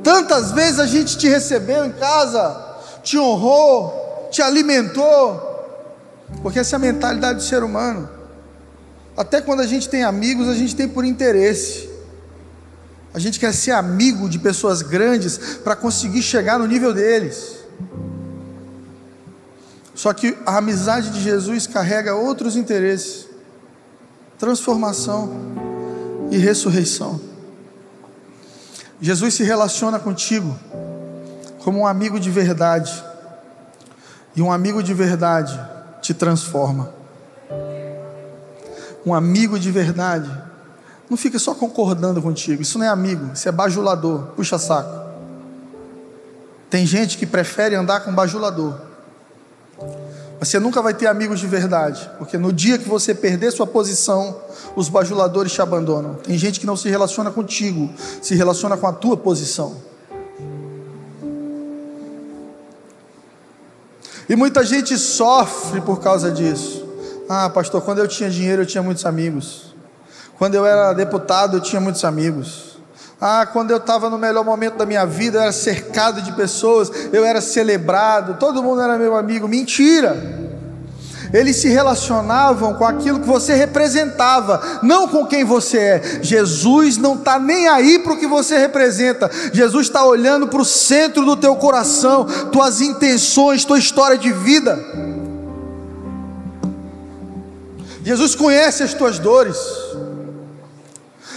Tantas vezes a gente te recebeu em casa, te honrou, te alimentou, porque essa é a mentalidade do ser humano. Até quando a gente tem amigos, a gente tem por interesse. A gente quer ser amigo de pessoas grandes para conseguir chegar no nível deles. Só que a amizade de Jesus carrega outros interesses: transformação e ressurreição. Jesus se relaciona contigo como um amigo de verdade. E um amigo de verdade te transforma. Um amigo de verdade não fica só concordando contigo. Isso não é amigo, isso é bajulador, puxa saco. Tem gente que prefere andar com bajulador. Você nunca vai ter amigos de verdade, porque no dia que você perder sua posição, os bajuladores te abandonam. Tem gente que não se relaciona contigo, se relaciona com a tua posição. E muita gente sofre por causa disso. Ah, pastor, quando eu tinha dinheiro eu tinha muitos amigos. Quando eu era deputado eu tinha muitos amigos. Ah, quando eu estava no melhor momento da minha vida, eu era cercado de pessoas, eu era celebrado, todo mundo era meu amigo. Mentira! Eles se relacionavam com aquilo que você representava, não com quem você é. Jesus não está nem aí para o que você representa, Jesus está olhando para o centro do teu coração, tuas intenções, tua história de vida. Jesus conhece as tuas dores,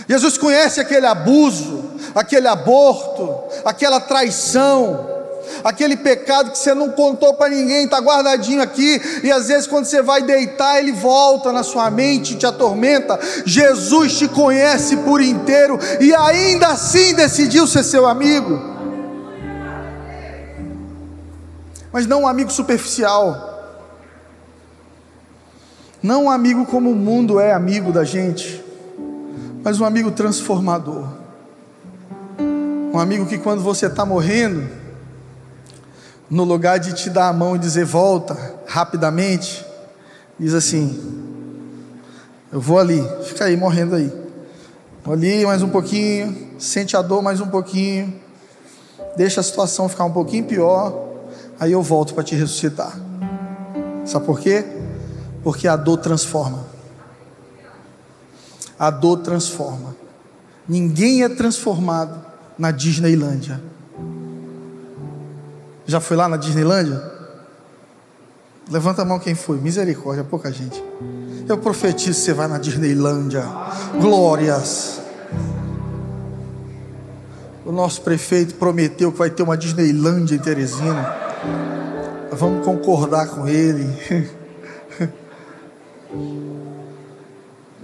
Jesus conhece aquele abuso, aquele aborto, aquela traição aquele pecado que você não contou para ninguém, está guardadinho aqui, e às vezes quando você vai deitar, ele volta na sua mente, te atormenta. Jesus te conhece por inteiro e ainda assim decidiu ser seu amigo. Mas não um amigo superficial. Não um amigo como o mundo é amigo da gente, mas um amigo transformador. Um amigo que quando você está morrendo, no lugar de te dar a mão e dizer volta rapidamente, diz assim: Eu vou ali, fica aí morrendo aí. Vou ali mais um pouquinho, sente a dor mais um pouquinho, deixa a situação ficar um pouquinho pior, aí eu volto para te ressuscitar. Sabe por quê? Porque a dor transforma. A dor transforma. Ninguém é transformado na Disneylândia. Já foi lá na Disneylândia? Levanta a mão quem foi. Misericórdia, pouca gente. Eu profetizo você vai na Disneylândia. Glórias. O nosso prefeito prometeu que vai ter uma Disneylândia em Teresina. Vamos concordar com ele.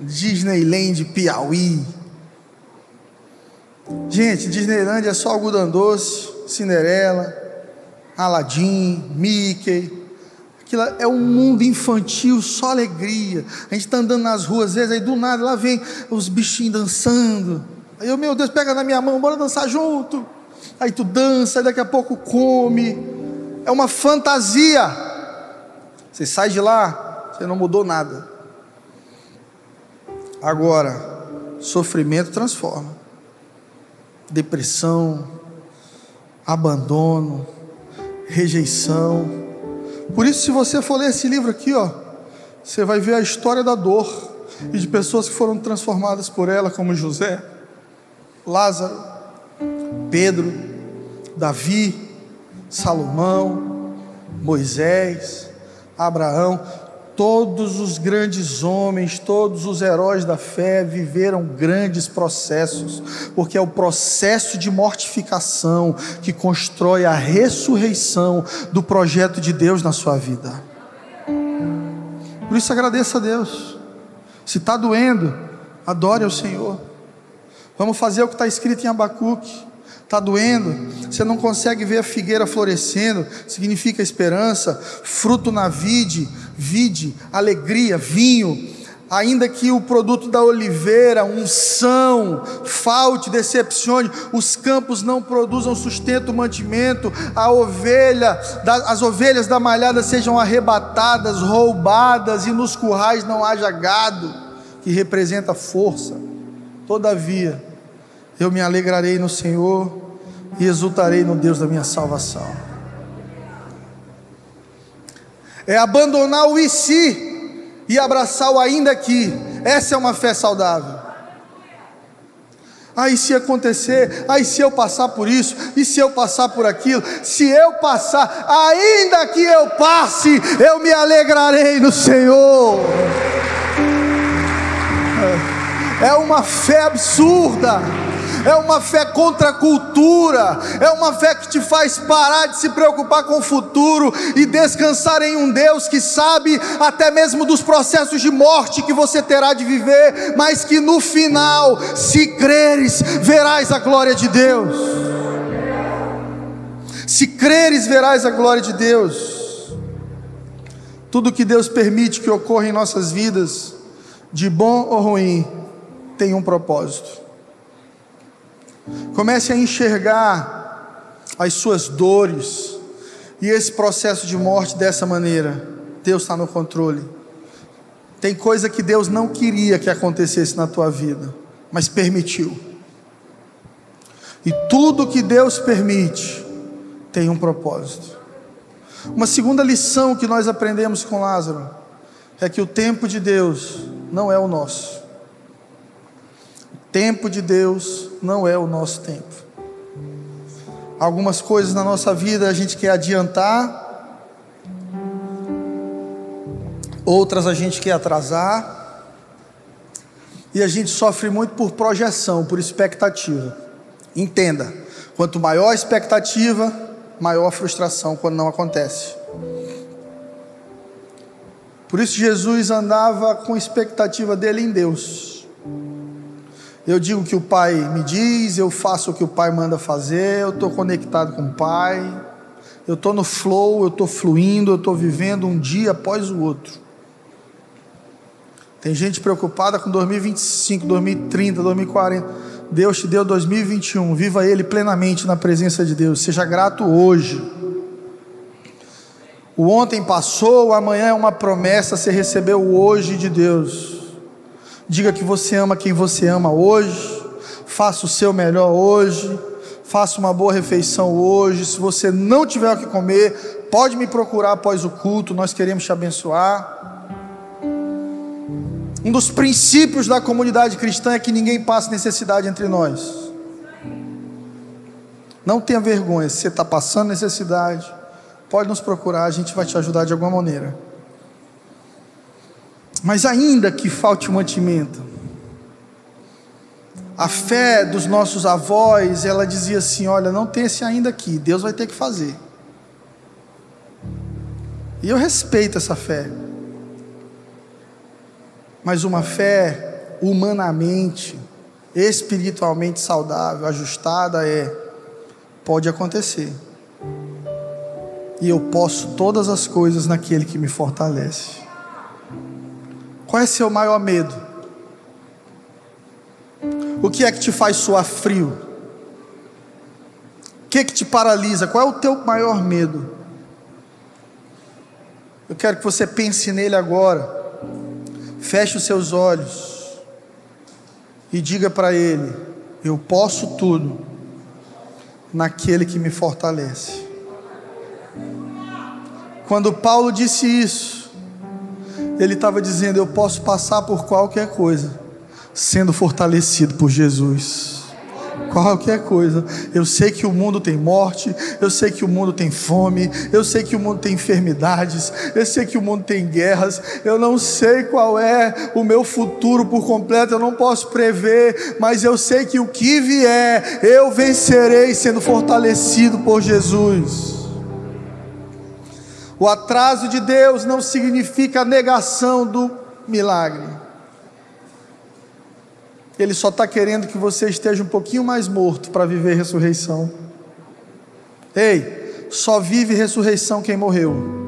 Disneyland Piauí. Gente, Disneyland é só algodão doce, Cinderela, Aladim, Mickey. Aquilo é um mundo infantil, só alegria. A gente está andando nas ruas, às vezes, aí do nada lá vem os bichinhos dançando. Aí eu, meu Deus, pega na minha mão, bora dançar junto. Aí tu dança, aí daqui a pouco come. É uma fantasia. Você sai de lá, você não mudou nada. Agora, sofrimento transforma. Depressão, abandono, rejeição. Por isso, se você for ler esse livro aqui, ó, você vai ver a história da dor e de pessoas que foram transformadas por ela, como José, Lázaro, Pedro, Davi, Salomão, Moisés, Abraão. Todos os grandes homens, todos os heróis da fé viveram grandes processos, porque é o processo de mortificação que constrói a ressurreição do projeto de Deus na sua vida. Por isso agradeça a Deus. Se está doendo, adore ao Senhor. Vamos fazer o que está escrito em Abacuque está doendo, você não consegue ver a figueira florescendo, significa esperança, fruto na vide, vide, alegria, vinho, ainda que o produto da oliveira, unção, falte, decepcione, os campos não produzam sustento, mantimento, a ovelha, as ovelhas da malhada sejam arrebatadas, roubadas, e nos currais não haja gado, que representa força. Todavia, eu me alegrarei no Senhor e exultarei no Deus da minha salvação. É abandonar o e si e abraçar o ainda que. Essa é uma fé saudável. Ah, e se acontecer? Ah, e se eu passar por isso? E se eu passar por aquilo? Se eu passar, ainda que eu passe, eu me alegrarei no Senhor. É uma fé absurda é uma fé contra a cultura, é uma fé que te faz parar de se preocupar com o futuro e descansar em um Deus que sabe até mesmo dos processos de morte que você terá de viver, mas que no final, se creres, verás a glória de Deus. Se creres, verás a glória de Deus. Tudo que Deus permite que ocorra em nossas vidas, de bom ou ruim, tem um propósito. Comece a enxergar as suas dores e esse processo de morte dessa maneira. Deus está no controle. Tem coisa que Deus não queria que acontecesse na tua vida, mas permitiu. E tudo que Deus permite tem um propósito. Uma segunda lição que nós aprendemos com Lázaro é que o tempo de Deus não é o nosso tempo de Deus não é o nosso tempo. Algumas coisas na nossa vida a gente quer adiantar, outras a gente quer atrasar, e a gente sofre muito por projeção, por expectativa. Entenda, quanto maior a expectativa, maior a frustração quando não acontece. Por isso Jesus andava com expectativa dele em Deus. Eu digo o que o Pai me diz, eu faço o que o Pai manda fazer, eu estou conectado com o Pai, eu estou no flow, eu estou fluindo, eu estou vivendo um dia após o outro. Tem gente preocupada com 2025, 2030, 2040. Deus te deu 2021, viva ele plenamente na presença de Deus, seja grato hoje. O ontem passou, o amanhã é uma promessa, você recebeu hoje de Deus. Diga que você ama quem você ama hoje, faça o seu melhor hoje, faça uma boa refeição hoje. Se você não tiver o que comer, pode me procurar após o culto, nós queremos te abençoar. Um dos princípios da comunidade cristã é que ninguém passe necessidade entre nós. Não tenha vergonha, se você está passando necessidade, pode nos procurar, a gente vai te ajudar de alguma maneira. Mas ainda que falte mantimento, a fé dos nossos avós, ela dizia assim: olha, não tem esse ainda aqui, Deus vai ter que fazer. E eu respeito essa fé. Mas uma fé humanamente, espiritualmente saudável, ajustada é pode acontecer. E eu posso todas as coisas naquele que me fortalece. Qual é seu maior medo? O que é que te faz suar frio? O que é que te paralisa? Qual é o teu maior medo? Eu quero que você pense nele agora. Feche os seus olhos e diga para ele: Eu posso tudo naquele que me fortalece. Quando Paulo disse isso, ele estava dizendo: Eu posso passar por qualquer coisa, sendo fortalecido por Jesus qualquer coisa. Eu sei que o mundo tem morte, eu sei que o mundo tem fome, eu sei que o mundo tem enfermidades, eu sei que o mundo tem guerras, eu não sei qual é o meu futuro por completo, eu não posso prever, mas eu sei que o que vier, eu vencerei sendo fortalecido por Jesus. O atraso de Deus não significa a negação do milagre. Ele só está querendo que você esteja um pouquinho mais morto para viver ressurreição. Ei, só vive ressurreição quem morreu.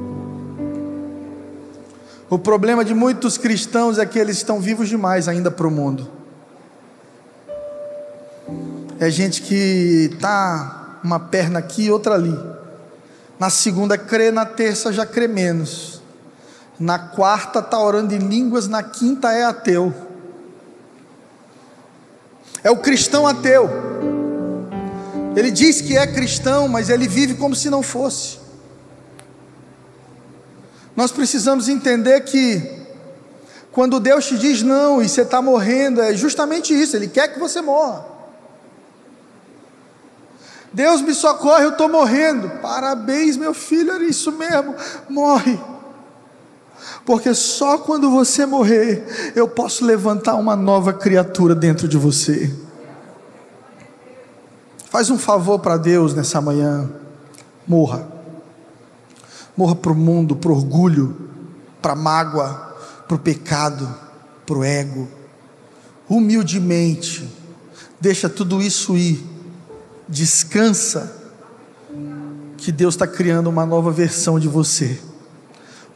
O problema de muitos cristãos é que eles estão vivos demais ainda para o mundo. É gente que está uma perna aqui e outra ali. Na segunda crê, na terça já crê menos. Na quarta está orando em línguas, na quinta é ateu é o cristão ateu. Ele diz que é cristão, mas ele vive como se não fosse. Nós precisamos entender que, quando Deus te diz não e você está morrendo, é justamente isso, Ele quer que você morra. Deus me socorre, eu estou morrendo. Parabéns, meu filho, era isso mesmo. Morre. Porque só quando você morrer, eu posso levantar uma nova criatura dentro de você. Faz um favor para Deus nessa manhã. Morra. Morra para o mundo, para o orgulho, para a mágoa, para o pecado, para o ego. Humildemente, deixa tudo isso ir. Descansa, que Deus está criando uma nova versão de você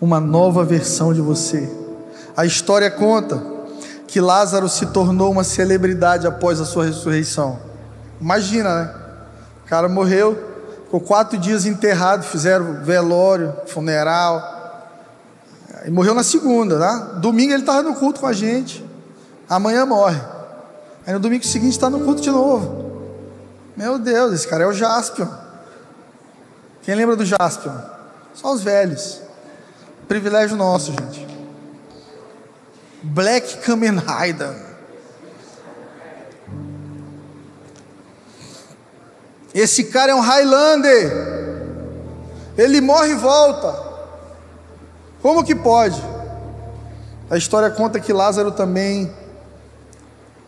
uma nova versão de você. A história conta que Lázaro se tornou uma celebridade após a sua ressurreição. Imagina, né? O cara morreu, ficou quatro dias enterrado, fizeram velório, funeral. E morreu na segunda, tá? Domingo ele estava no culto com a gente. Amanhã morre. Aí no domingo seguinte está no culto de novo. Meu Deus, esse cara é o Jaspion. Quem lembra do Jaspion? Só os velhos. Privilégio nosso, gente. Black Kamen Rider. Esse cara é um Highlander. Ele morre e volta. Como que pode? A história conta que Lázaro também,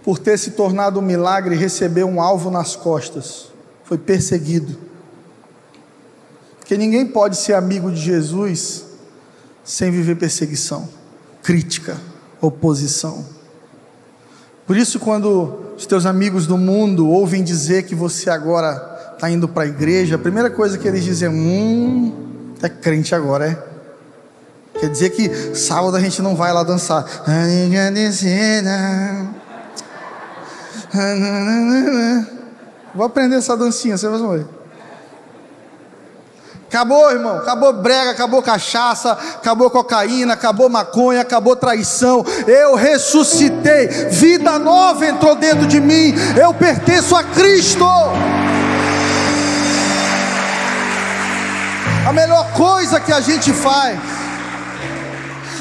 por ter se tornado um milagre, recebeu um alvo nas costas. Foi perseguido. Porque ninguém pode ser amigo de Jesus sem viver perseguição, crítica, oposição. Por isso, quando os teus amigos do mundo ouvem dizer que você agora está indo para a igreja, a primeira coisa que eles dizem é: hum, é crente agora, é? Quer dizer que sábado a gente não vai lá dançar. Vou aprender essa dancinha, você vai ver. Acabou, irmão. Acabou brega, acabou cachaça, acabou cocaína, acabou maconha, acabou traição. Eu ressuscitei. Vida nova entrou dentro de mim. Eu pertenço a Cristo. A melhor coisa que a gente faz,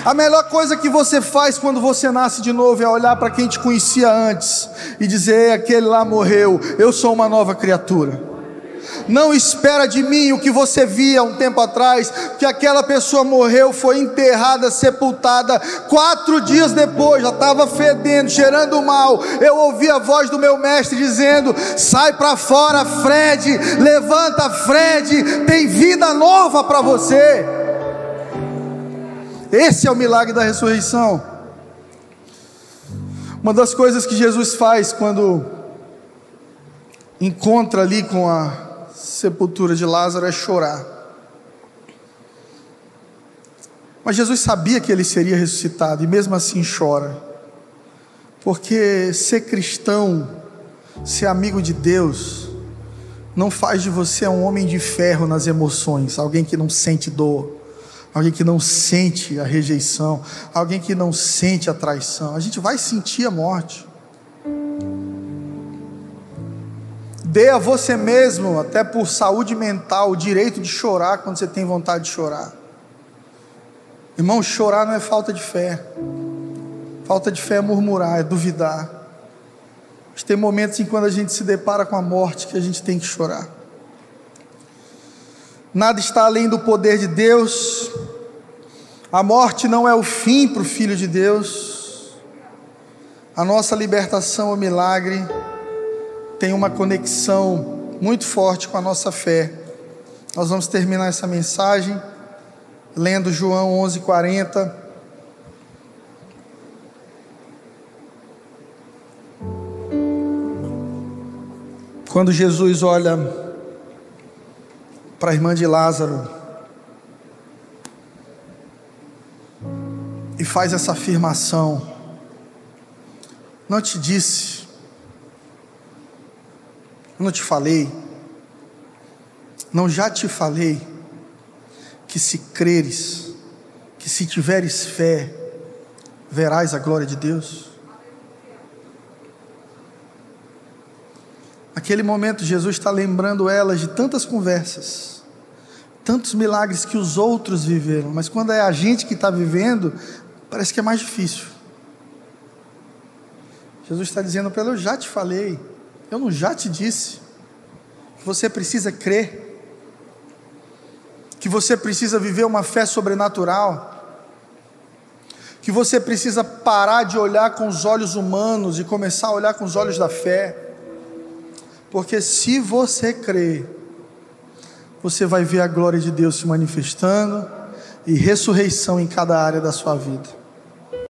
a melhor coisa que você faz quando você nasce de novo é olhar para quem te conhecia antes e dizer: aquele lá morreu, eu sou uma nova criatura. Não espera de mim o que você via um tempo atrás, que aquela pessoa morreu, foi enterrada, sepultada, quatro dias depois, já estava fedendo, cheirando mal. Eu ouvi a voz do meu mestre dizendo: sai para fora, Fred, levanta, Fred, tem vida nova para você. Esse é o milagre da ressurreição. Uma das coisas que Jesus faz quando encontra ali com a sepultura de Lázaro é chorar. Mas Jesus sabia que ele seria ressuscitado e mesmo assim chora. Porque ser cristão, ser amigo de Deus, não faz de você um homem de ferro nas emoções, alguém que não sente dor, alguém que não sente a rejeição, alguém que não sente a traição. A gente vai sentir a morte. Dê a você mesmo, até por saúde mental, o direito de chorar quando você tem vontade de chorar. Irmão, chorar não é falta de fé. Falta de fé é murmurar, é duvidar. Mas tem momentos em quando a gente se depara com a morte que a gente tem que chorar. Nada está além do poder de Deus. A morte não é o fim para o Filho de Deus. A nossa libertação é um milagre tem uma conexão muito forte com a nossa fé. Nós vamos terminar essa mensagem lendo João 11:40. Quando Jesus olha para a irmã de Lázaro e faz essa afirmação: Não te disse não te falei? Não já te falei que se creres, que se tiveres fé, verás a glória de Deus? Naquele momento, Jesus está lembrando elas de tantas conversas, tantos milagres que os outros viveram, mas quando é a gente que está vivendo, parece que é mais difícil. Jesus está dizendo para ela: Eu já te falei. Eu não já te disse que você precisa crer, que você precisa viver uma fé sobrenatural, que você precisa parar de olhar com os olhos humanos e começar a olhar com os olhos da fé, porque se você crer, você vai ver a glória de Deus se manifestando e ressurreição em cada área da sua vida.